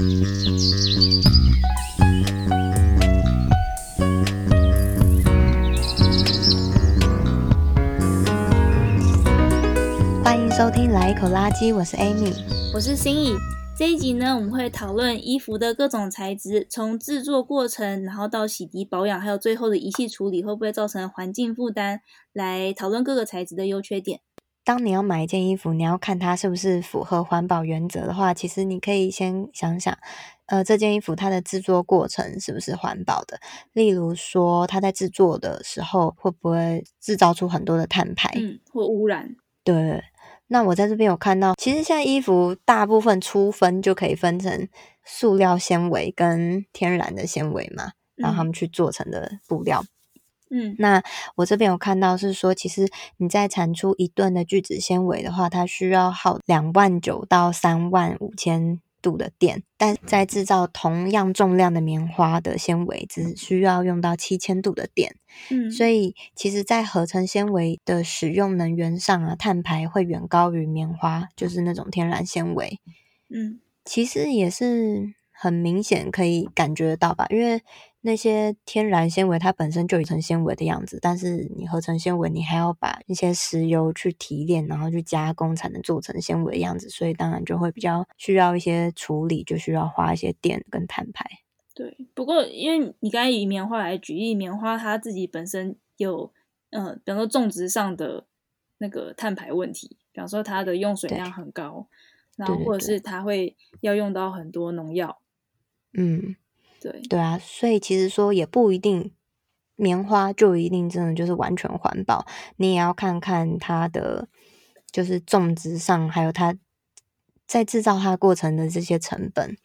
欢迎收听《来一口垃圾》，我是 Amy，我是心怡。这一集呢，我们会讨论衣服的各种材质，从制作过程，然后到洗涤保养，还有最后的仪器处理，会不会造成环境负担？来讨论各个材质的优缺点。当你要买一件衣服，你要看它是不是符合环保原则的话，其实你可以先想想，呃，这件衣服它的制作过程是不是环保的？例如说，它在制作的时候会不会制造出很多的碳排，嗯，或污染？对。那我在这边有看到，其实现在衣服大部分粗分就可以分成塑料纤维跟天然的纤维嘛，然后他们去做成的布料。嗯，那我这边有看到是说，其实你在产出一吨的聚酯纤维的话，它需要耗两万九到三万五千度的电，但在制造同样重量的棉花的纤维，只需要用到七千度的电。嗯，所以其实，在合成纤维的使用能源上啊，碳排会远高于棉花，就是那种天然纤维。嗯，其实也是很明显可以感觉到吧，因为。那些天然纤维它本身就有成纤维的样子，但是你合成纤维，你还要把一些石油去提炼，然后去加工才能做成纤维的样子，所以当然就会比较需要一些处理，就需要花一些电跟碳排。对，不过因为你刚才以棉花来举例，棉花它自己本身有，嗯、呃，比方说种植上的那个碳排问题，比方说它的用水量很高，然后或者是它会要用到很多农药，嗯。对对啊，所以其实说也不一定，棉花就一定真的就是完全环保，你也要看看它的就是种植上，还有它在制造它过程的这些成本，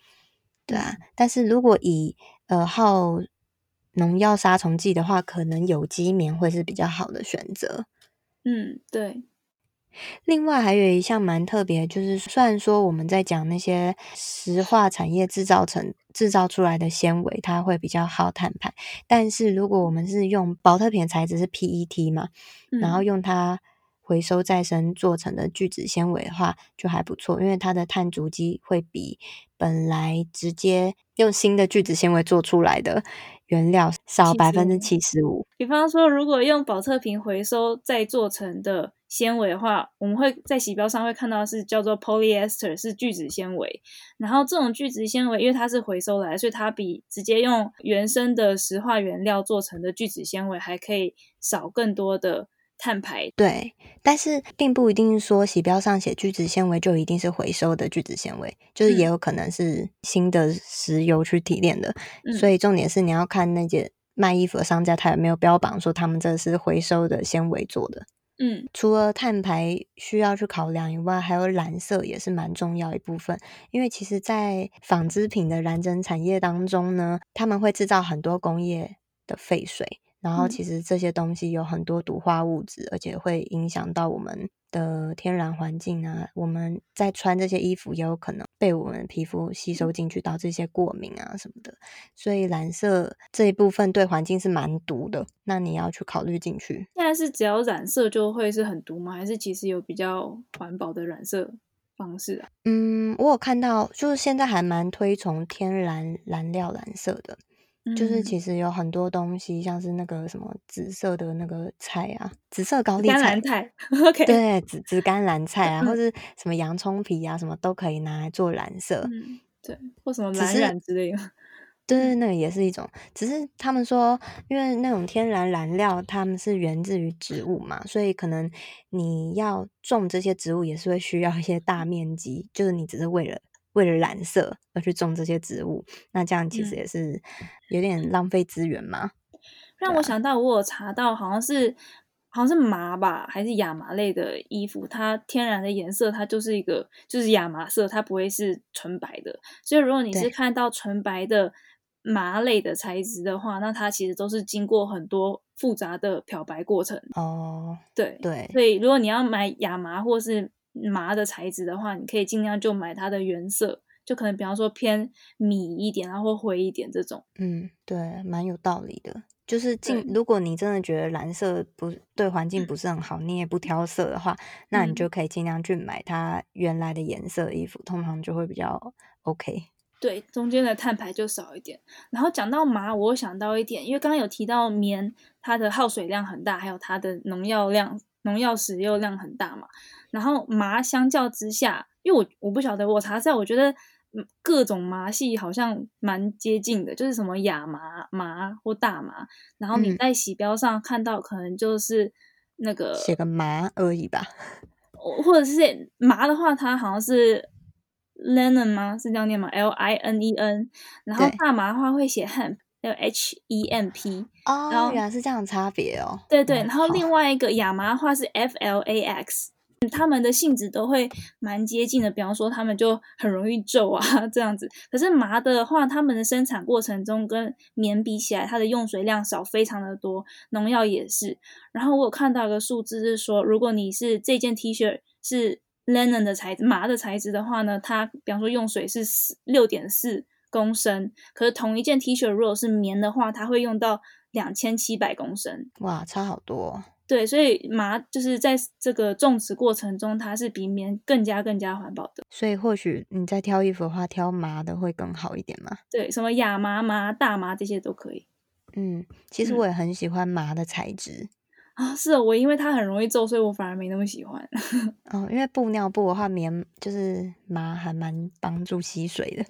对啊。但是如果以呃耗农药杀虫剂的话，可能有机棉会是比较好的选择。嗯，对。另外还有一项蛮特别，就是虽然说我们在讲那些石化产业制造成制造出来的纤维，它会比较耗碳排，但是如果我们是用保特瓶材质是 PET 嘛，嗯、然后用它回收再生做成的聚酯纤维的话，就还不错，因为它的碳足迹会比本来直接用新的聚酯纤维做出来的原料少百分之七十五。比方说，如果用保特瓶回收再做成的。纤维的话，我们会在洗标上会看到是叫做 polyester，是聚酯纤维。然后这种聚酯纤维，因为它是回收来，所以它比直接用原生的石化原料做成的聚酯纤维还可以少更多的碳排。对，但是并不一定说洗标上写聚酯纤维就一定是回收的聚酯纤维，就是也有可能是新的石油去提炼的。嗯、所以重点是你要看那些卖衣服的商家，他有没有标榜说他们这是回收的纤维做的。嗯，除了碳排需要去考量以外，还有染色也是蛮重要一部分。因为其实，在纺织品的染整产业当中呢，他们会制造很多工业的废水，然后其实这些东西有很多毒化物质，而且会影响到我们的天然环境啊，我们在穿这些衣服也有可能被我们皮肤吸收进去，导致一些过敏啊什么的。所以染色这一部分对环境是蛮毒的，那你要去考虑进去。现在是只要染色就会是很毒吗？还是其实有比较环保的染色方式啊？嗯，我有看到，就是现在还蛮推崇天然染料染色的。就是其实有很多东西，像是那个什么紫色的那个菜啊，紫色高丽菜，菜，OK，对，紫紫甘蓝菜啊，或是什么洋葱皮啊，什么都可以拿来做染色，嗯，对，或什么蓝染之类的，对，那个也是一种。只是他们说，因为那种天然燃料，他们是源自于植物嘛，所以可能你要种这些植物，也是会需要一些大面积，就是你只是为了。为了染色而去种这些植物，那这样其实也是有点浪费资源嘛。嗯、让我想到，我有查到，好像是好像是麻吧，还是亚麻类的衣服，它天然的颜色它就是一个就是亚麻色，它不会是纯白的。所以如果你是看到纯白的麻类的材质的话，那它其实都是经过很多复杂的漂白过程。哦，对对，所以如果你要买亚麻或是麻的材质的话，你可以尽量就买它的原色，就可能比方说偏米一点，然后灰一点这种。嗯，对，蛮有道理的。就是尽，如果你真的觉得蓝色不对环境不是很好，你也不挑色的话，那你就可以尽量去买它原来的颜色的衣服，通常就会比较 OK。对，中间的碳排就少一点。然后讲到麻，我想到一点，因为刚刚有提到棉，它的耗水量很大，还有它的农药量、农药使用量很大嘛。然后麻相较之下，因为我我不晓得，我查下，我觉得各种麻系好像蛮接近的，就是什么亚麻、麻或大麻。然后你在洗标上看到，可能就是那个写个麻而已吧，或者是麻的话，它好像是。Linen 吗？是这样念吗？L I N E N。然后大麻的话会写 hemp。有 H E M P。哦，然后原来是这样差别哦。对对，然后另外一个亚麻的话是 F L A X，它们的性质都会蛮接近的。比方说，它们就很容易皱啊 这样子。可是麻的话，它们的生产过程中跟棉比起来，它的用水量少非常的多，农药也是。然后我有看到一个数字是说，如果你是这件 T 恤是。linen 的材质，麻的材质的话呢，它比方说用水是四六点四公升，可是同一件 T 恤如果是棉的话，它会用到两千七百公升。哇，差好多。对，所以麻就是在这个种植过程中，它是比棉更加更加环保的。所以或许你在挑衣服的话，挑麻的会更好一点嘛？对，什么亚麻、麻、大麻这些都可以。嗯，其实我也很喜欢麻的材质。嗯啊，是哦，我因为它很容易皱，所以我反而没那么喜欢。哦，因为布尿布的话，棉就是麻还蛮帮助吸水的。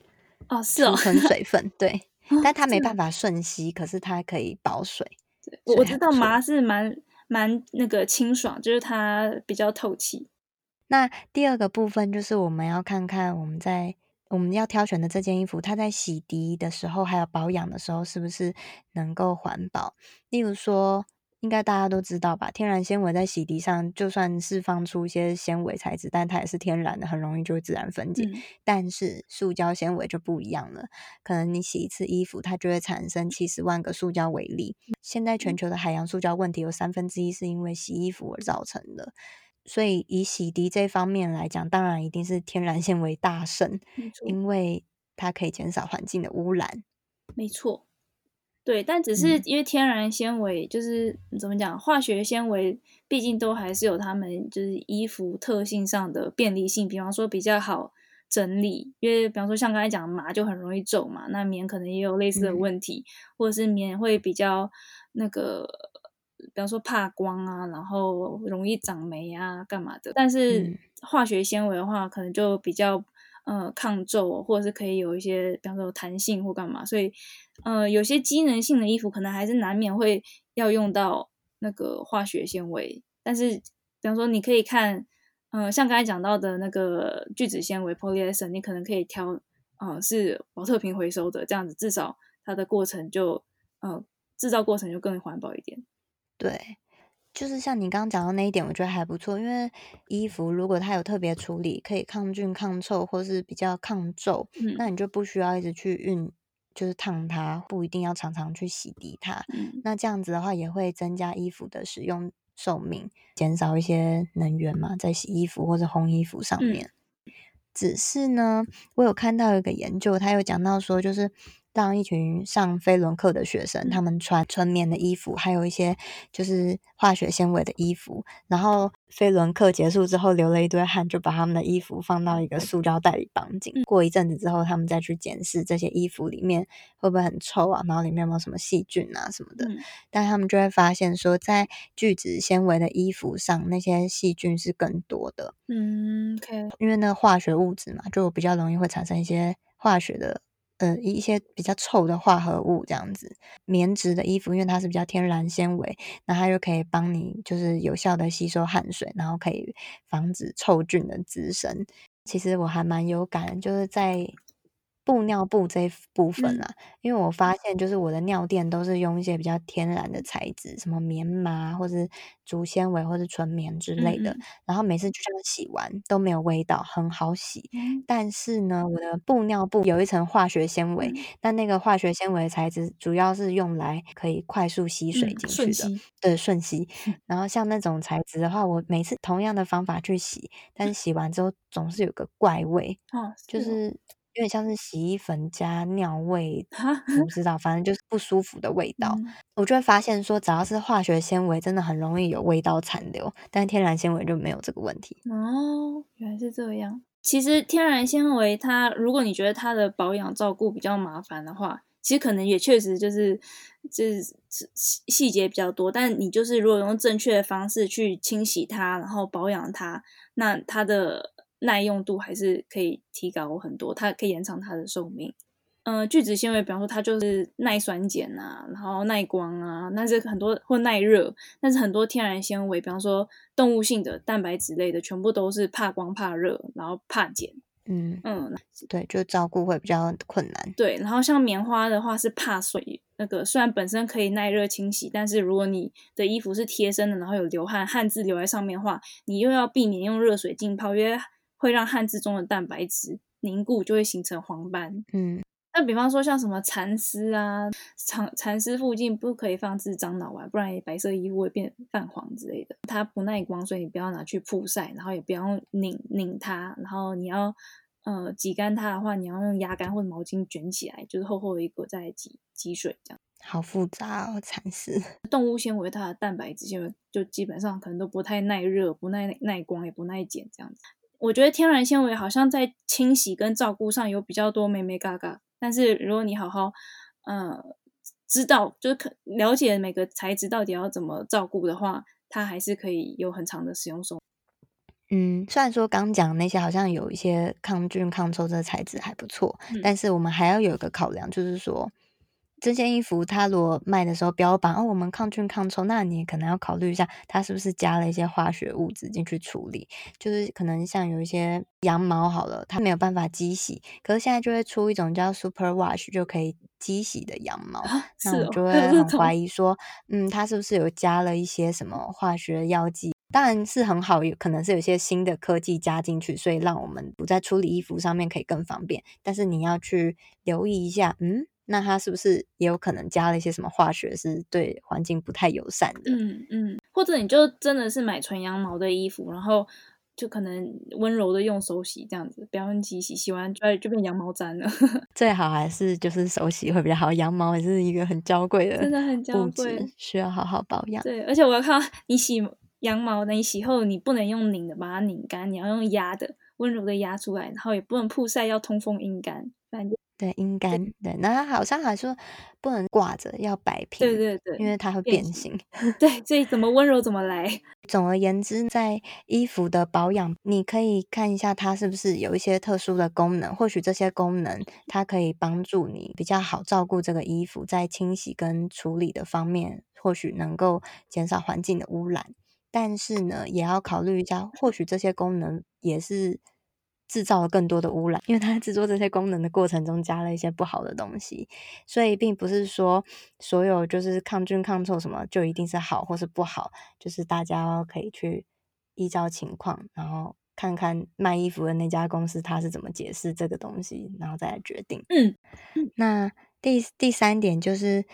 哦，是哦，储存 水分，对，哦、但它没办法瞬吸，可是它可以保水。对，我知道麻是蛮蛮那个清爽，就是它比较透气。那第二个部分就是我们要看看我们在我们要挑选的这件衣服，它在洗涤的时候还有保养的时候，是不是能够环保？例如说。应该大家都知道吧？天然纤维在洗涤上，就算释放出一些纤维材质，但它也是天然的，很容易就会自然分解。嗯、但是塑胶纤维就不一样了，可能你洗一次衣服，它就会产生七十万个塑胶微粒。现在全球的海洋塑胶问题有三分之一是因为洗衣服而造成的，所以以洗涤这方面来讲，当然一定是天然纤维大胜，因为它可以减少环境的污染。没错。对，但只是因为天然纤维就是、嗯、怎么讲，化学纤维毕竟都还是有它们就是衣服特性上的便利性，比方说比较好整理，因为比方说像刚才讲麻就很容易皱嘛，那棉可能也有类似的问题，嗯、或者是棉会比较那个，比方说怕光啊，然后容易长霉啊，干嘛的。但是化学纤维的话，可能就比较。呃，抗皱或者是可以有一些，比方说弹性或干嘛，所以，呃，有些机能性的衣服可能还是难免会要用到那个化学纤维。但是，比方说你可以看，呃，像刚才讲到的那个聚酯纤维 polyester，你可能可以挑，呃，是宝特瓶回收的，这样子至少它的过程就，呃，制造过程就更环保一点。对。就是像你刚刚讲到那一点，我觉得还不错，因为衣服如果它有特别处理，可以抗菌、抗臭，或是比较抗皱，嗯，那你就不需要一直去熨，就是烫它，不一定要常常去洗涤它。嗯，那这样子的话，也会增加衣服的使用寿命，减少一些能源嘛，在洗衣服或者烘衣服上面。嗯，只是呢，我有看到一个研究，他有讲到说，就是。当一群上飞轮课的学生，他们穿纯棉的衣服，还有一些就是化学纤维的衣服，然后飞轮课结束之后流了一堆汗，就把他们的衣服放到一个塑胶袋里绑紧。过一阵子之后，他们再去检视这些衣服里面会不会很臭啊，然后里面有没有什么细菌啊什么的。但他们就会发现说，在聚酯纤维的衣服上，那些细菌是更多的。嗯，OK，因为那个化学物质嘛，就比较容易会产生一些化学的。呃，一些比较臭的化合物这样子，棉质的衣服，因为它是比较天然纤维，那它就可以帮你就是有效的吸收汗水，然后可以防止臭菌的滋生。其实我还蛮有感，就是在。布尿布这一部分啊，因为我发现就是我的尿垫都是用一些比较天然的材质，什么棉麻或是竹纤维或是纯棉之类的，然后每次就这样洗完都没有味道，很好洗。但是呢，我的布尿布有一层化学纤维，但那个化学纤维材质主要是用来可以快速吸水进去的，对，瞬吸。然后像那种材质的话，我每次同样的方法去洗，但是洗完之后总是有个怪味，就是。有点像是洗衣粉加尿味，我不知道，反正就是不舒服的味道。嗯、我就会发现说，只要是化学纤维，真的很容易有味道残留，但天然纤维就没有这个问题。哦，原来是这样。其实天然纤维它，如果你觉得它的保养照顾比较麻烦的话，其实可能也确实就是就是细节比较多。但你就是如果用正确的方式去清洗它，然后保养它，那它的耐用度还是可以提高很多，它可以延长它的寿命。嗯、呃，聚酯纤维，比方说它就是耐酸碱啊，然后耐光啊，那是很多或耐热，但是很多天然纤维，比方说动物性的蛋白质类的，全部都是怕光、怕热，然后怕碱。嗯嗯，对，就照顾会比较困难。对，然后像棉花的话是怕水，那个虽然本身可以耐热清洗，但是如果你的衣服是贴身的，然后有流汗，汗渍留在上面的话，你又要避免用热水浸泡，因为会让汗渍中的蛋白质凝固，就会形成黄斑。嗯。那比方说像什么蚕丝啊，蚕蚕丝附近不可以放置樟脑丸，不然白色衣服会变泛黄之类的。它不耐光，所以你不要拿去曝晒，然后也不要用拧拧它，然后你要呃挤干它的话，你要用压干或者毛巾卷起来，就是厚厚的一个再挤挤水这样。好复杂哦，蚕丝。动物纤维它的蛋白质纤维就基本上可能都不太耐热，不耐耐光，也不耐碱这样子。我觉得天然纤维好像在清洗跟照顾上有比较多眉眉嘎嘎。但是如果你好好，呃，知道就是可了解每个材质到底要怎么照顾的话，它还是可以有很长的使用寿命。嗯，虽然说刚讲那些好像有一些抗菌抗臭这材质还不错，嗯，但是我们还要有一个考量，就是说。这件衣服，它如果卖的时候标榜哦，我们抗菌抗臭，那你可能要考虑一下，它是不是加了一些化学物质进去处理？就是可能像有一些羊毛好了，它没有办法机洗，可是现在就会出一种叫 Super Wash 就可以机洗的羊毛，啊、那我就 会很怀疑说，嗯，它是不是有加了一些什么化学药剂？当然是很好，有可能是有些新的科技加进去，所以让我们不在处理衣服上面可以更方便。但是你要去留意一下，嗯。那它是不是也有可能加了一些什么化学，是对环境不太友善的？嗯嗯，或者你就真的是买纯羊毛的衣服，然后就可能温柔的用手洗这样子，不要用机洗，洗完就就变羊毛毡了。最好还是就是手洗会比较好，羊毛也是一个很娇贵的，真的很娇贵，需要好好保养。对，而且我要看你洗羊毛，等你洗后你不能用拧的把它拧干，你要用压的，温柔的压出来，然后也不能曝晒，要通风阴干，反正。对，阴干。对，那它好像还说不能挂着，要摆平。对对对，因为它会变形。对，所以怎么温柔怎么来。总而言之，在衣服的保养，你可以看一下它是不是有一些特殊的功能。或许这些功能它可以帮助你比较好照顾这个衣服，在清洗跟处理的方面，或许能够减少环境的污染。但是呢，也要考虑一下，或许这些功能也是。制造了更多的污染，因为它制作这些功能的过程中加了一些不好的东西，所以并不是说所有就是抗菌抗臭什么就一定是好或是不好，就是大家可以去依照情况，然后看看卖衣服的那家公司他是怎么解释这个东西，然后再来决定。嗯，那第第三点就是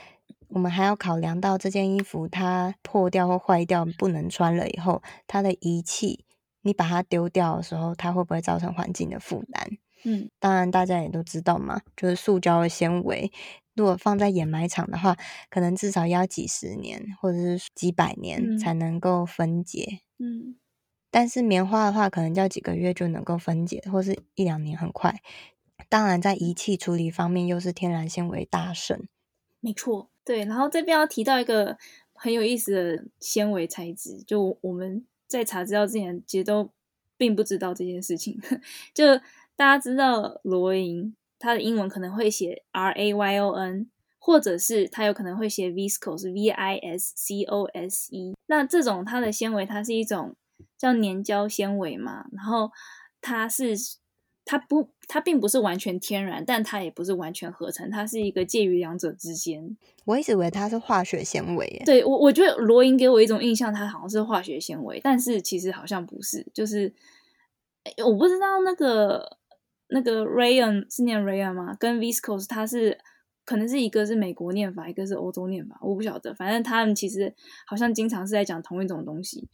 我们还要考量到这件衣服它破掉或坏掉不能穿了以后，它的遗弃。你把它丢掉的时候，它会不会造成环境的负担？嗯，当然大家也都知道嘛，就是塑胶的纤维，如果放在掩埋场的话，可能至少要几十年或者是几百年才能够分解。嗯，但是棉花的话，可能要几个月就能够分解，或是一两年很快。当然，在仪器处理方面，又是天然纤维大胜。没错，对。然后这边要提到一个很有意思的纤维材质，就我们。在查资料之前，其实都并不知道这件事情。就大家知道罗银，它的英文可能会写 R A Y O N，或者是它有可能会写 Viscose V I S C O S E。那这种它的纤维，它是一种叫粘胶纤维嘛，然后它是。它不，它并不是完全天然，但它也不是完全合成，它是一个介于两者之间。我一直以为它是化学纤维。对，我，我觉得罗莹给我一种印象，它好像是化学纤维，但是其实好像不是。就是我不知道那个那个 Rayon 是念 Rayon 吗？跟 Viscose 它是可能是一个是美国念法，一个是欧洲念法，我不晓得。反正他们其实好像经常是在讲同一种东西。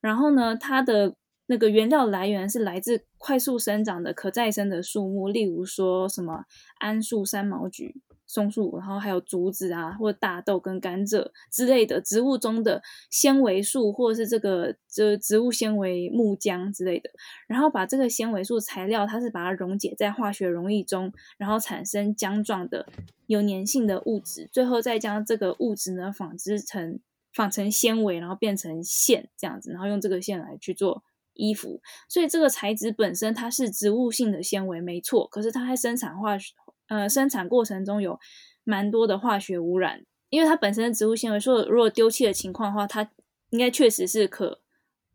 然后呢，它的。那个原料来源是来自快速生长的可再生的树木，例如说什么桉树、三毛菊，松树，然后还有竹子啊，或大豆跟甘蔗之类的植物中的纤维素，或者是这个这植物纤维木浆之类的，然后把这个纤维素材料，它是把它溶解在化学溶液中，然后产生浆状的有粘性的物质，最后再将这个物质呢纺织成纺成纤维，然后变成线这样子，然后用这个线来去做衣服。所以这个材质本身它是植物性的纤维，没错，可是它在生产化学。呃，生产过程中有蛮多的化学污染，因为它本身的植物纤维，说如果丢弃的情况的话，它应该确实是可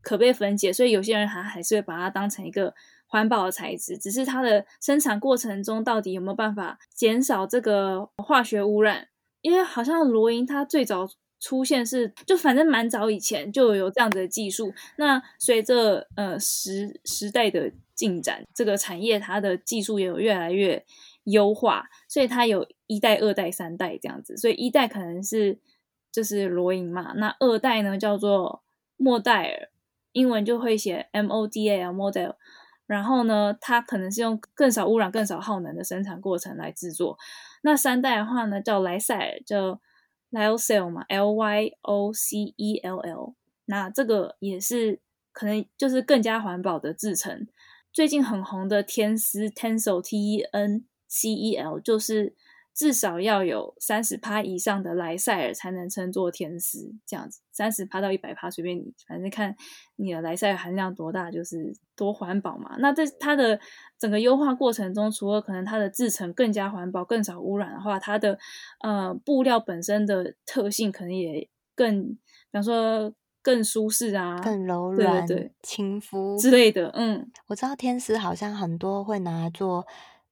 可被分解，所以有些人还还是会把它当成一个环保的材质。只是它的生产过程中到底有没有办法减少这个化学污染？因为好像罗莹它最早出现是就反正蛮早以前就有这样子的技术。那随着呃时时代的进展，这个产业它的技术也有越来越。优化，所以它有一代、二代、三代这样子。所以一代可能是就是罗银嘛，那二代呢叫做莫代尔，英文就会写 M O D A L，model。然后呢，它可能是用更少污染、更少耗能的生产过程来制作。那三代的话呢，叫莱赛尔，叫 Lyocell 嘛，L Y O C E L L。那这个也是可能就是更加环保的制成。最近很红的天丝 Tencel T E N。CEL 就是至少要有三十趴以上的莱赛尔才能称作天丝，这样子三十趴到一百趴随便你，反正看你的莱赛尔含量多大，就是多环保嘛。那在它的整个优化过程中，除了可能它的制成更加环保、更少污染的话，它的呃布料本身的特性可能也更，比方说更舒适啊，更柔软、对对亲肤之类的。嗯，我知道天丝好像很多会拿来做。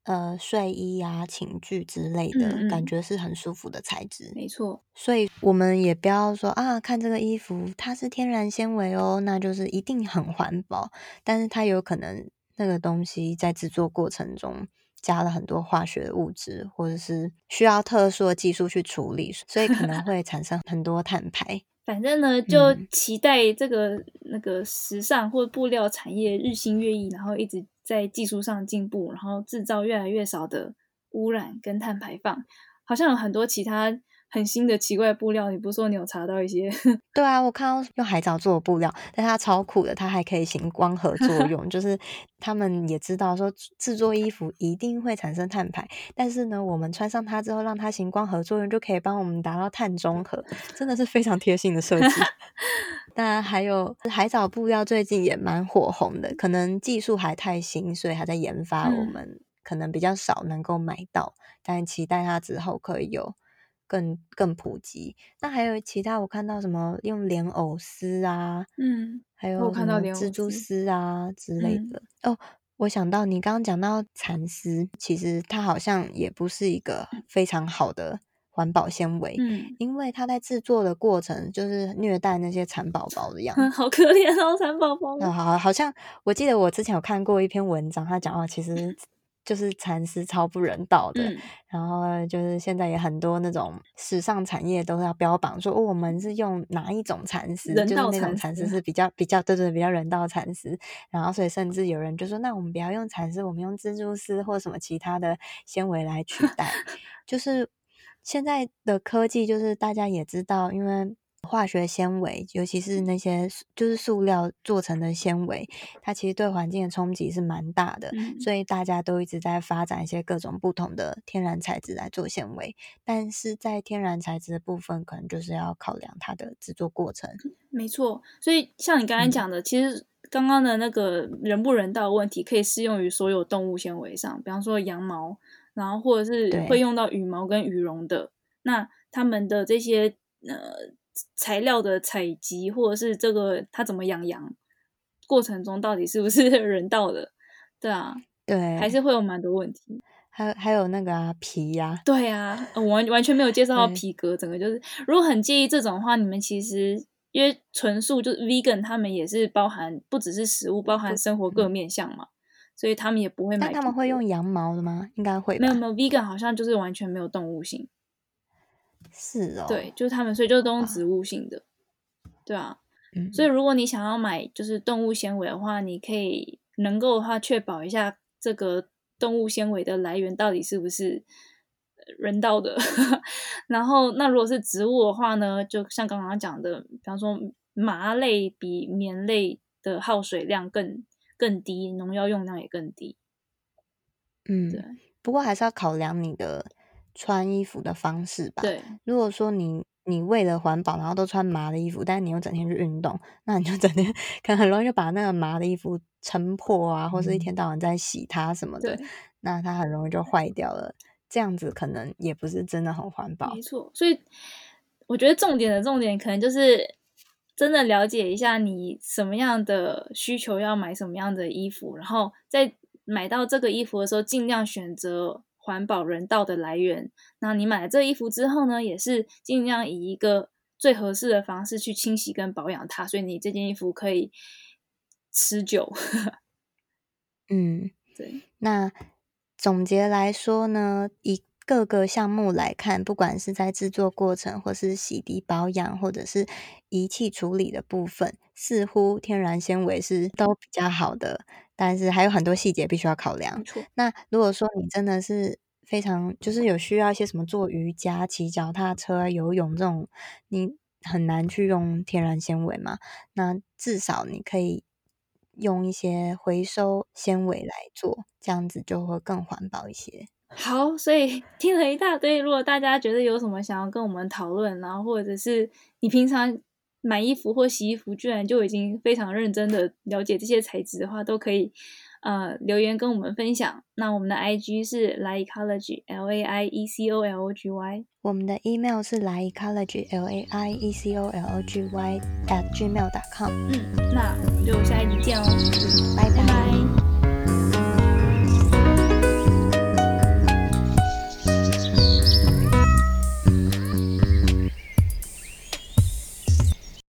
呃，睡衣啊、寝具之类的，嗯嗯，感觉是很舒服的材质。没错，所以我们也不要说啊，看这个衣服它是天然纤维哦，那就是一定很环保。但是它有可能那个东西在制作过程中加了很多化学物质，或者是需要特殊的技术去处理，所以可能 会产生很多碳排。反正呢，就期待这个、嗯、那个时尚或布料产业日新月异，然后一直在技术上进步，然后制造越来越少的污染跟碳排放。好像有很多其他。很新的奇怪的布料，你不是说你有查到一些？对啊，我看到用海藻做的布料，但它超酷的，它还可以行光合作 用，就是他们也知道说制作衣服一定会产生碳排，但是呢，我们穿上它之后，让它行光合作用，就可以帮我们达到碳中和，真的是非常贴心的设计。当然还有海藻布料最近也蛮火红的，可能技术还太新，所以还在研发，我们可能比较少能够买到，嗯、但期待它之后可以有。更更普及，那还有其他我看到什么用莲藕丝啊，嗯，还有什么蜘蛛丝啊之类的。嗯、哦，我想到你刚刚讲到蚕丝，其实它好像也不是一个非常好的环保纤维，嗯，因为它在制作的过程就是虐待那些蚕宝宝的样 子，嗯、好可怜哦，蚕宝宝。好好，好像我记得我之前有看过一篇文章，他讲到其实。就是蚕丝超不人道的，嗯、然后就是现在也很多那种时尚产业都要标榜说，哦，我们是用哪一种蚕丝，就是那种蚕丝是比较比较对对比较人道蚕丝，然后所以甚至有人就说，那我们不要用蚕丝，我们用蜘蛛丝或什么其他的纤维来取代。就是现在的科技，就是大家也知道，因为。化学纤维，尤其是那些就是塑料做成的纤维，它其实对环境的冲击是蛮大的，嗯、所以大家都一直在发展一些各种不同的天然材质来做纤维。但是在天然材质的部分，可能就是要考量它的制作过程。没错，所以像你刚才讲的，嗯、其实刚刚的那个人不人道的问题，可以适用于所有动物纤维上，比方说羊毛，然后或者是会用到羽毛跟羽绒的，那他们的这些呃。材料的采集，或者是这个它怎么养羊过程中，到底是不是 人道的？对啊，对，还是会有蛮多问题。还有还有那个啊皮呀、啊，对啊，我完完全没有介绍到皮革，整个就是，如果很介意这种的话，你们其实因为纯素就是 vegan，他们也是包含不只是食物，包含生活各面向嘛，所以他们也不会买。但他们会用羊毛的吗？应该会。没有没有，vegan 好像就是完全没有动物性。是哦，对，就是他们，所以就是都用植物性的，啊对啊，嗯，所以如果你想要买就是动物纤维的话，你可以能够的话确保一下这个动物纤维的来源到底是不是人道的。然后，那如果是植物的话呢，就像刚刚讲的，比方说麻类比棉类的耗水量更更低，农药用量也更低。嗯，对。不过还是要考量你的穿衣服的方式吧。对，如果说你你为了环保，然后都穿麻的衣服，但是你又整天去运动，那你就整天 可能很容易就把那个麻的衣服撑破啊，或者一天到晚在洗它什么的，那它很容易就坏掉了。这样子可能也不是真的很环保。没错，所以我觉得重点的重点可能就是真的了解一下你什么样的需求要买什么样的衣服，然后在。买到这个衣服的时候，尽量选择环保人道的来源。那你买了这衣服之后呢，也是尽量以一个最合适的方式去清洗跟保养它，所以你这件衣服可以持久。嗯，对。那总结来说呢，以各个项目来看，不管是在制作过程，或是洗涤保养，或者是仪器处理的部分，似乎天然纤维是都比较好的。但是还有很多细节必须要考量。那如果说你真的是非常就是有需要一些什么做瑜伽、骑脚踏车、游泳这种，你很难去用天然纤维嘛？那至少你可以用一些回收纤维来做，这样子就会更环保一些。好，所以听了一大堆。如果大家觉得有什么想要跟我们讨论，然后或者是你平常。买衣服或洗衣服，居然就已经非常认真的了解这些材质的话，都可以呃留言跟我们分享。那我们的 IG 是 laiecology L A I E C O L O G Y，我们的 email 是 laiecology L A I E C O L O G Y at gmail dot com。嗯，那我们就下一集见哦，拜拜。拜拜。